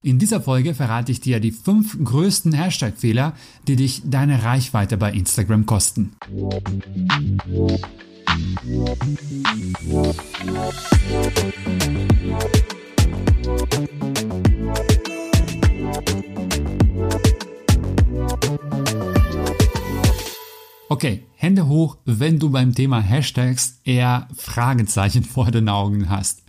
In dieser Folge verrate ich dir die fünf größten Hashtag-Fehler, die dich deine Reichweite bei Instagram kosten. Okay, Hände hoch, wenn du beim Thema Hashtags eher Fragezeichen vor den Augen hast.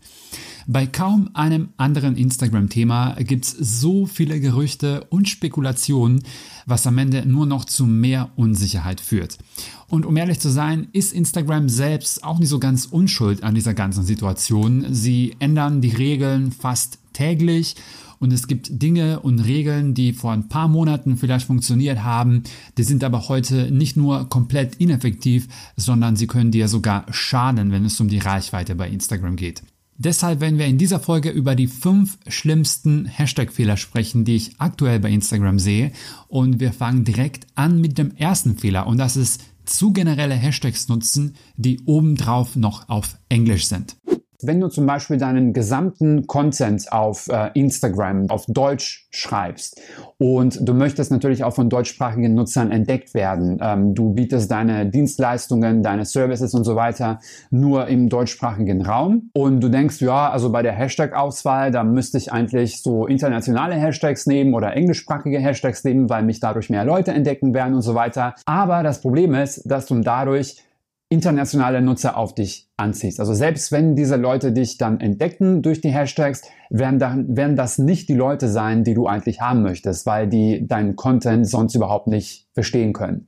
Bei kaum einem anderen Instagram-Thema gibt's so viele Gerüchte und Spekulationen, was am Ende nur noch zu mehr Unsicherheit führt. Und um ehrlich zu sein, ist Instagram selbst auch nicht so ganz unschuld an dieser ganzen Situation. Sie ändern die Regeln fast täglich und es gibt Dinge und Regeln, die vor ein paar Monaten vielleicht funktioniert haben, die sind aber heute nicht nur komplett ineffektiv, sondern sie können dir sogar schaden, wenn es um die Reichweite bei Instagram geht. Deshalb werden wir in dieser Folge über die fünf schlimmsten Hashtag-Fehler sprechen, die ich aktuell bei Instagram sehe. Und wir fangen direkt an mit dem ersten Fehler und das ist zu generelle Hashtags nutzen, die obendrauf noch auf Englisch sind. Wenn du zum Beispiel deinen gesamten Content auf äh, Instagram auf Deutsch schreibst und du möchtest natürlich auch von deutschsprachigen Nutzern entdeckt werden, ähm, du bietest deine Dienstleistungen, deine Services und so weiter nur im deutschsprachigen Raum und du denkst, ja, also bei der Hashtag-Auswahl, da müsste ich eigentlich so internationale Hashtags nehmen oder englischsprachige Hashtags nehmen, weil mich dadurch mehr Leute entdecken werden und so weiter. Aber das Problem ist, dass du dadurch internationale Nutzer auf dich anziehst. Also selbst wenn diese Leute dich dann entdecken durch die Hashtags, werden, dann, werden das nicht die Leute sein, die du eigentlich haben möchtest, weil die deinen Content sonst überhaupt nicht verstehen können.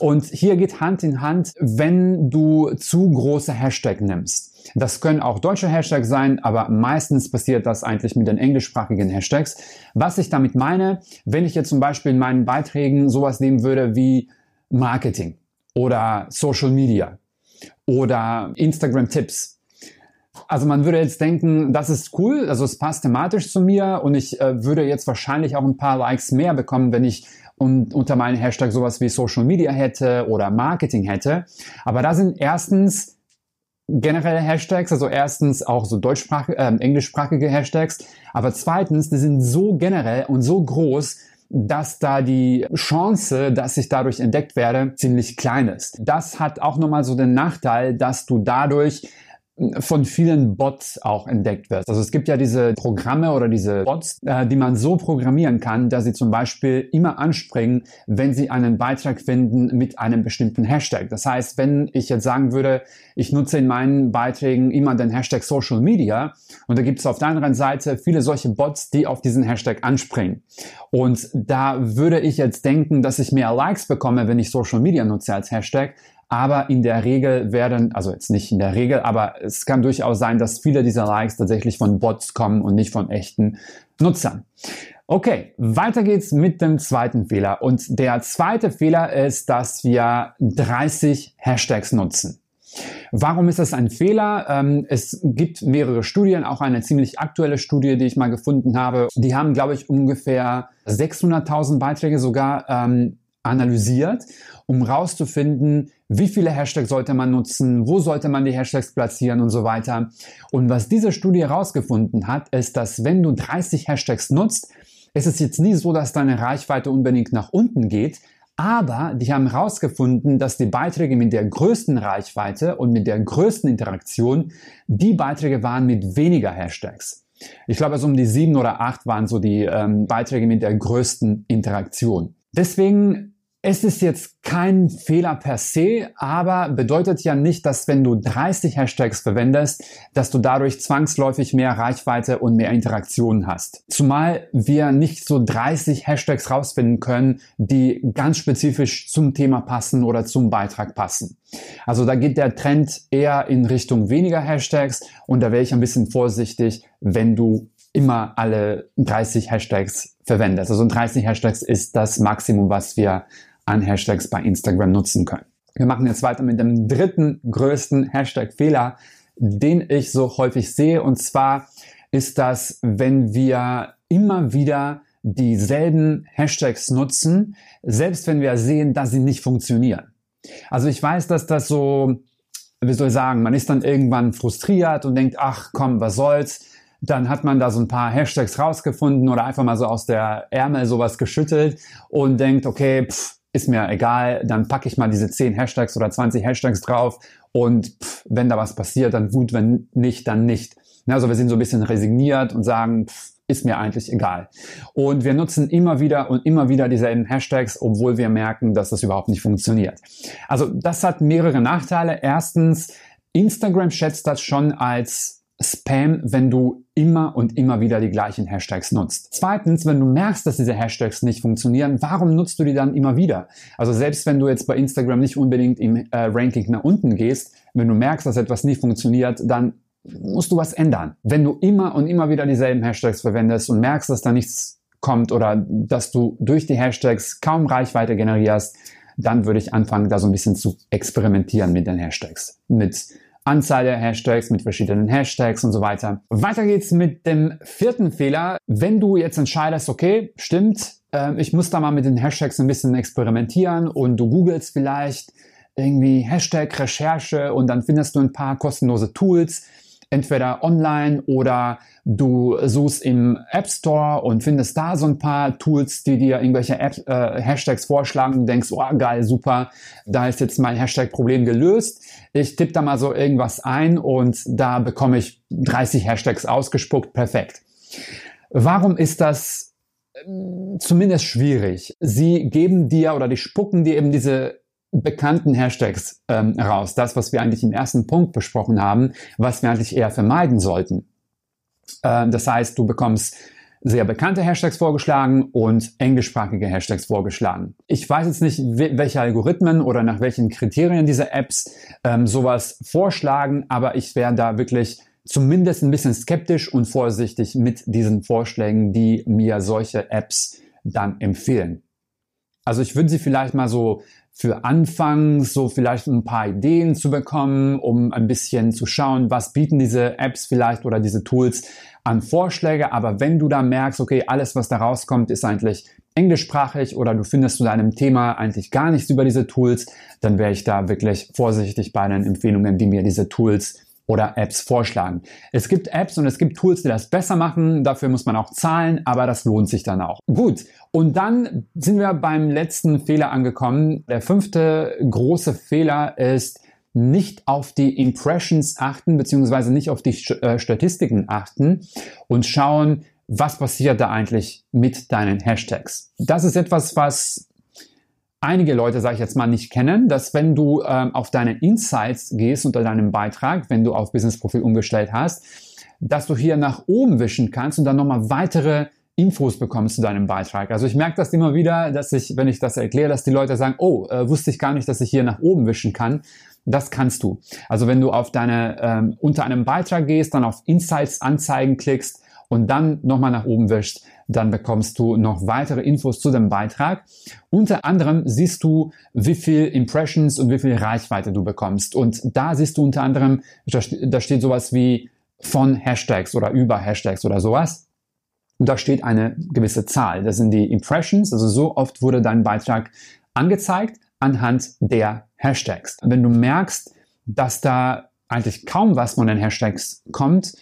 Und hier geht Hand in Hand, wenn du zu große Hashtags nimmst. Das können auch deutsche Hashtags sein, aber meistens passiert das eigentlich mit den englischsprachigen Hashtags. Was ich damit meine, wenn ich jetzt zum Beispiel in meinen Beiträgen sowas nehmen würde wie Marketing oder Social Media oder Instagram Tipps. Also man würde jetzt denken, das ist cool, also es passt thematisch zu mir und ich äh, würde jetzt wahrscheinlich auch ein paar Likes mehr bekommen, wenn ich un unter meinen Hashtag sowas wie Social Media hätte oder Marketing hätte. Aber da sind erstens generelle Hashtags, also erstens auch so deutschsprachige, äh, englischsprachige Hashtags, aber zweitens, die sind so generell und so groß, dass da die Chance, dass ich dadurch entdeckt werde, ziemlich klein ist. Das hat auch nochmal so den Nachteil, dass du dadurch von vielen Bots auch entdeckt wird. Also es gibt ja diese Programme oder diese Bots, äh, die man so programmieren kann, dass sie zum Beispiel immer anspringen, wenn sie einen Beitrag finden mit einem bestimmten Hashtag. Das heißt, wenn ich jetzt sagen würde, ich nutze in meinen Beiträgen immer den Hashtag Social Media und da gibt es auf der anderen Seite viele solche Bots, die auf diesen Hashtag anspringen. Und da würde ich jetzt denken, dass ich mehr Likes bekomme, wenn ich Social Media nutze als Hashtag, aber in der Regel werden, also jetzt nicht in der Regel, aber es kann durchaus sein, dass viele dieser Likes tatsächlich von Bots kommen und nicht von echten Nutzern. Okay, weiter geht's mit dem zweiten Fehler. Und der zweite Fehler ist, dass wir 30 Hashtags nutzen. Warum ist das ein Fehler? Ähm, es gibt mehrere Studien, auch eine ziemlich aktuelle Studie, die ich mal gefunden habe. Die haben, glaube ich, ungefähr 600.000 Beiträge sogar ähm, analysiert, um rauszufinden, wie viele Hashtags sollte man nutzen, wo sollte man die Hashtags platzieren und so weiter. Und was diese Studie herausgefunden hat, ist, dass wenn du 30 Hashtags nutzt, ist es jetzt nie so, dass deine Reichweite unbedingt nach unten geht, aber die haben herausgefunden, dass die Beiträge mit der größten Reichweite und mit der größten Interaktion die Beiträge waren mit weniger Hashtags. Ich glaube, also um die sieben oder acht waren so die ähm, Beiträge mit der größten Interaktion. Deswegen es ist jetzt kein Fehler per se, aber bedeutet ja nicht, dass wenn du 30 Hashtags verwendest, dass du dadurch zwangsläufig mehr Reichweite und mehr Interaktionen hast. Zumal wir nicht so 30 Hashtags rausfinden können, die ganz spezifisch zum Thema passen oder zum Beitrag passen. Also da geht der Trend eher in Richtung weniger Hashtags und da wäre ich ein bisschen vorsichtig, wenn du immer alle 30 Hashtags verwendest. Also 30 Hashtags ist das Maximum, was wir an Hashtags bei Instagram nutzen können. Wir machen jetzt weiter mit dem dritten größten Hashtag-Fehler, den ich so häufig sehe. Und zwar ist das, wenn wir immer wieder dieselben Hashtags nutzen, selbst wenn wir sehen, dass sie nicht funktionieren. Also ich weiß, dass das so, wie soll ich sagen, man ist dann irgendwann frustriert und denkt, ach komm, was soll's, dann hat man da so ein paar Hashtags rausgefunden oder einfach mal so aus der Ärmel sowas geschüttelt und denkt, okay, pff, ist mir egal, dann packe ich mal diese 10 Hashtags oder 20 Hashtags drauf und pff, wenn da was passiert, dann gut, wenn nicht, dann nicht. Also wir sind so ein bisschen resigniert und sagen, pff, ist mir eigentlich egal. Und wir nutzen immer wieder und immer wieder dieselben Hashtags, obwohl wir merken, dass das überhaupt nicht funktioniert. Also das hat mehrere Nachteile. Erstens, Instagram schätzt das schon als Spam, wenn du immer und immer wieder die gleichen Hashtags nutzt. Zweitens, wenn du merkst, dass diese Hashtags nicht funktionieren, warum nutzt du die dann immer wieder? Also selbst wenn du jetzt bei Instagram nicht unbedingt im äh, Ranking nach unten gehst, wenn du merkst, dass etwas nicht funktioniert, dann musst du was ändern. Wenn du immer und immer wieder dieselben Hashtags verwendest und merkst, dass da nichts kommt oder dass du durch die Hashtags kaum Reichweite generierst, dann würde ich anfangen, da so ein bisschen zu experimentieren mit den Hashtags. Mit Anzahl der Hashtags, mit verschiedenen Hashtags und so weiter. Weiter geht's mit dem vierten Fehler. Wenn du jetzt entscheidest, okay, stimmt, äh, ich muss da mal mit den Hashtags ein bisschen experimentieren und du googelst vielleicht irgendwie Hashtag Recherche und dann findest du ein paar kostenlose Tools, entweder online oder du suchst im App Store und findest da so ein paar Tools, die dir irgendwelche App, äh, Hashtags vorschlagen und denkst, oh geil, super, da ist jetzt mein Hashtag-Problem gelöst. Ich tippe da mal so irgendwas ein und da bekomme ich 30 Hashtags ausgespuckt, perfekt. Warum ist das ähm, zumindest schwierig? Sie geben dir oder die spucken dir eben diese bekannten Hashtags ähm, raus. Das, was wir eigentlich im ersten Punkt besprochen haben, was wir eigentlich eher vermeiden sollten. Äh, das heißt, du bekommst sehr bekannte Hashtags vorgeschlagen und englischsprachige Hashtags vorgeschlagen. Ich weiß jetzt nicht, welche Algorithmen oder nach welchen Kriterien diese Apps ähm, sowas vorschlagen, aber ich wäre da wirklich zumindest ein bisschen skeptisch und vorsichtig mit diesen Vorschlägen, die mir solche Apps dann empfehlen. Also ich würde sie vielleicht mal so für Anfang so vielleicht ein paar Ideen zu bekommen, um ein bisschen zu schauen, was bieten diese Apps vielleicht oder diese Tools an Vorschläge. Aber wenn du da merkst, okay, alles, was da rauskommt, ist eigentlich englischsprachig oder du findest zu deinem Thema eigentlich gar nichts über diese Tools, dann wäre ich da wirklich vorsichtig bei den Empfehlungen, die mir diese Tools oder Apps vorschlagen. Es gibt Apps und es gibt Tools, die das besser machen. Dafür muss man auch zahlen, aber das lohnt sich dann auch. Gut. Und dann sind wir beim letzten Fehler angekommen. Der fünfte große Fehler ist, nicht auf die Impressions achten, beziehungsweise nicht auf die äh, Statistiken achten und schauen, was passiert da eigentlich mit deinen Hashtags. Das ist etwas, was einige Leute, sage ich jetzt mal, nicht kennen, dass wenn du ähm, auf deine Insights gehst unter deinem Beitrag, wenn du auf Business Profil umgestellt hast, dass du hier nach oben wischen kannst und dann nochmal weitere Infos bekommst zu deinem Beitrag. Also ich merke das immer wieder, dass ich, wenn ich das erkläre, dass die Leute sagen, oh, äh, wusste ich gar nicht, dass ich hier nach oben wischen kann. Das kannst du. Also wenn du auf deine, ähm, unter einem Beitrag gehst, dann auf Insights anzeigen klickst und dann nochmal nach oben wischst, dann bekommst du noch weitere Infos zu dem Beitrag. Unter anderem siehst du, wie viel Impressions und wie viel Reichweite du bekommst. Und da siehst du unter anderem, da steht sowas wie von Hashtags oder über Hashtags oder sowas. Und da steht eine gewisse Zahl. Das sind die Impressions. Also so oft wurde dein Beitrag angezeigt anhand der Hashtags. Wenn du merkst, dass da eigentlich kaum was von den Hashtags kommt,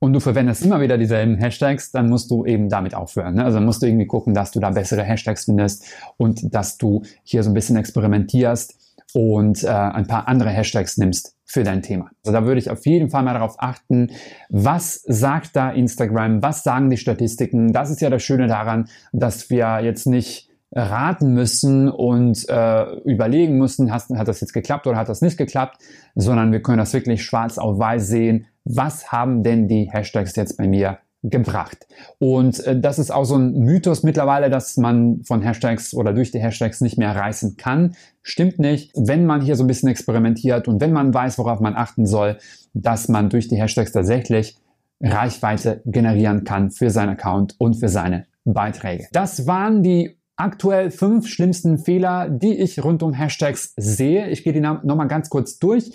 und du verwendest immer wieder dieselben Hashtags, dann musst du eben damit aufhören. Ne? Also musst du irgendwie gucken, dass du da bessere Hashtags findest und dass du hier so ein bisschen experimentierst und äh, ein paar andere Hashtags nimmst für dein Thema. Also da würde ich auf jeden Fall mal darauf achten, was sagt da Instagram, was sagen die Statistiken. Das ist ja das Schöne daran, dass wir jetzt nicht raten müssen und äh, überlegen müssen, hat, hat das jetzt geklappt oder hat das nicht geklappt, sondern wir können das wirklich schwarz auf weiß sehen, was haben denn die Hashtags jetzt bei mir gebracht. Und äh, das ist auch so ein Mythos mittlerweile, dass man von Hashtags oder durch die Hashtags nicht mehr reißen kann. Stimmt nicht. Wenn man hier so ein bisschen experimentiert und wenn man weiß, worauf man achten soll, dass man durch die Hashtags tatsächlich Reichweite generieren kann für seinen Account und für seine Beiträge. Das waren die aktuell fünf schlimmsten Fehler, die ich rund um Hashtags sehe. Ich gehe die nochmal ganz kurz durch.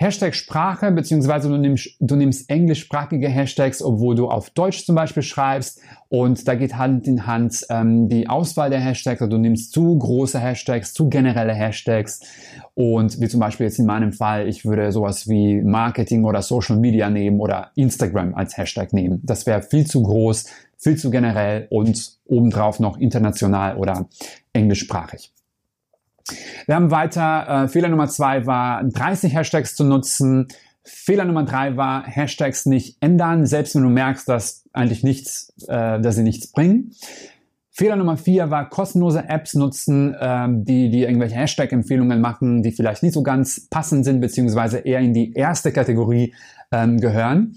Hashtag Sprache, beziehungsweise du nimmst, du nimmst englischsprachige Hashtags, obwohl du auf Deutsch zum Beispiel schreibst. Und da geht Hand in Hand ähm, die Auswahl der Hashtags. Also du nimmst zu große Hashtags, zu generelle Hashtags. Und wie zum Beispiel jetzt in meinem Fall, ich würde sowas wie Marketing oder Social Media nehmen oder Instagram als Hashtag nehmen. Das wäre viel zu groß, viel zu generell und obendrauf noch international oder englischsprachig. Wir haben weiter, äh, Fehler Nummer zwei war 30 Hashtags zu nutzen. Fehler Nummer drei war Hashtags nicht ändern, selbst wenn du merkst, dass eigentlich nichts, äh, dass sie nichts bringen. Fehler Nummer vier war kostenlose Apps nutzen, ähm, die, die irgendwelche Hashtag-Empfehlungen machen, die vielleicht nicht so ganz passend sind, beziehungsweise eher in die erste Kategorie ähm, gehören.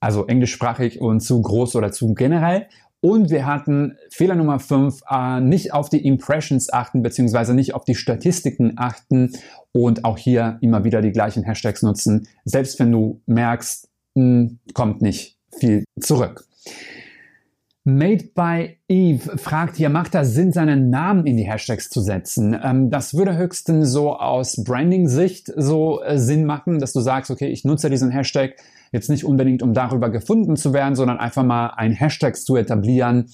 Also englischsprachig und zu groß oder zu generell. Und wir hatten Fehler Nummer 5, äh, nicht auf die Impressions achten, beziehungsweise nicht auf die Statistiken achten und auch hier immer wieder die gleichen Hashtags nutzen, selbst wenn du merkst, mh, hm, kommt nicht viel zurück. Made by Eve fragt hier, macht das Sinn, seinen Namen in die Hashtags zu setzen? Ähm, das würde höchstens so aus Branding-Sicht so äh, Sinn machen, dass du sagst, okay, ich nutze diesen Hashtag jetzt nicht unbedingt, um darüber gefunden zu werden, sondern einfach mal ein Hashtag zu etablieren,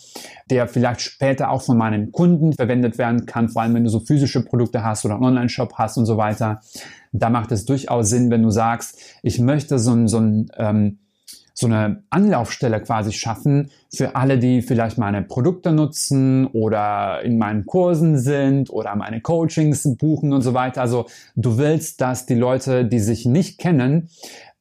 der vielleicht später auch von meinen Kunden verwendet werden kann, vor allem wenn du so physische Produkte hast oder einen Online-Shop hast und so weiter. Da macht es durchaus Sinn, wenn du sagst, ich möchte so ein, so ein ähm, so eine Anlaufstelle quasi schaffen für alle, die vielleicht meine Produkte nutzen oder in meinen Kursen sind oder meine Coachings buchen und so weiter. Also du willst, dass die Leute, die sich nicht kennen,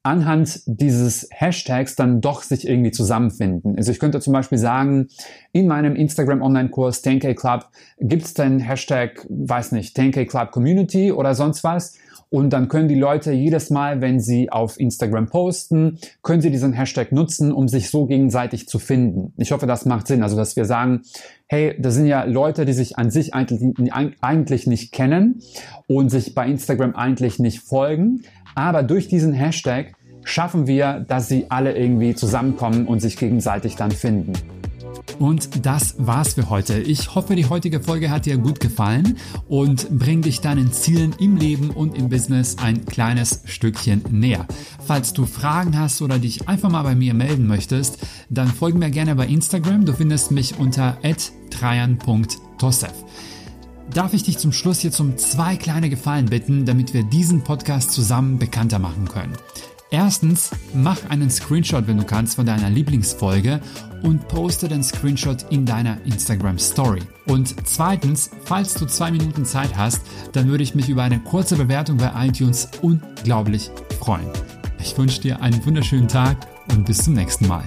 anhand dieses Hashtags dann doch sich irgendwie zusammenfinden. Also ich könnte zum Beispiel sagen, in meinem Instagram Online-Kurs 10K Club gibt es den Hashtag, weiß nicht, 10K Club Community oder sonst was. Und dann können die Leute jedes Mal, wenn sie auf Instagram posten, können sie diesen Hashtag nutzen, um sich so gegenseitig zu finden. Ich hoffe, das macht Sinn. Also, dass wir sagen, hey, das sind ja Leute, die sich an sich eigentlich nicht kennen und sich bei Instagram eigentlich nicht folgen. Aber durch diesen Hashtag schaffen wir, dass sie alle irgendwie zusammenkommen und sich gegenseitig dann finden. Und das war's für heute. Ich hoffe, die heutige Folge hat dir gut gefallen und bringt dich deinen Zielen im Leben und im Business ein kleines Stückchen näher. Falls du Fragen hast oder dich einfach mal bei mir melden möchtest, dann folge mir gerne bei Instagram. Du findest mich unter trajan.tosef. Darf ich dich zum Schluss jetzt um zwei kleine Gefallen bitten, damit wir diesen Podcast zusammen bekannter machen können. Erstens, mach einen Screenshot, wenn du kannst, von deiner Lieblingsfolge und poste den Screenshot in deiner Instagram Story. Und zweitens, falls du zwei Minuten Zeit hast, dann würde ich mich über eine kurze Bewertung bei iTunes unglaublich freuen. Ich wünsche dir einen wunderschönen Tag und bis zum nächsten Mal.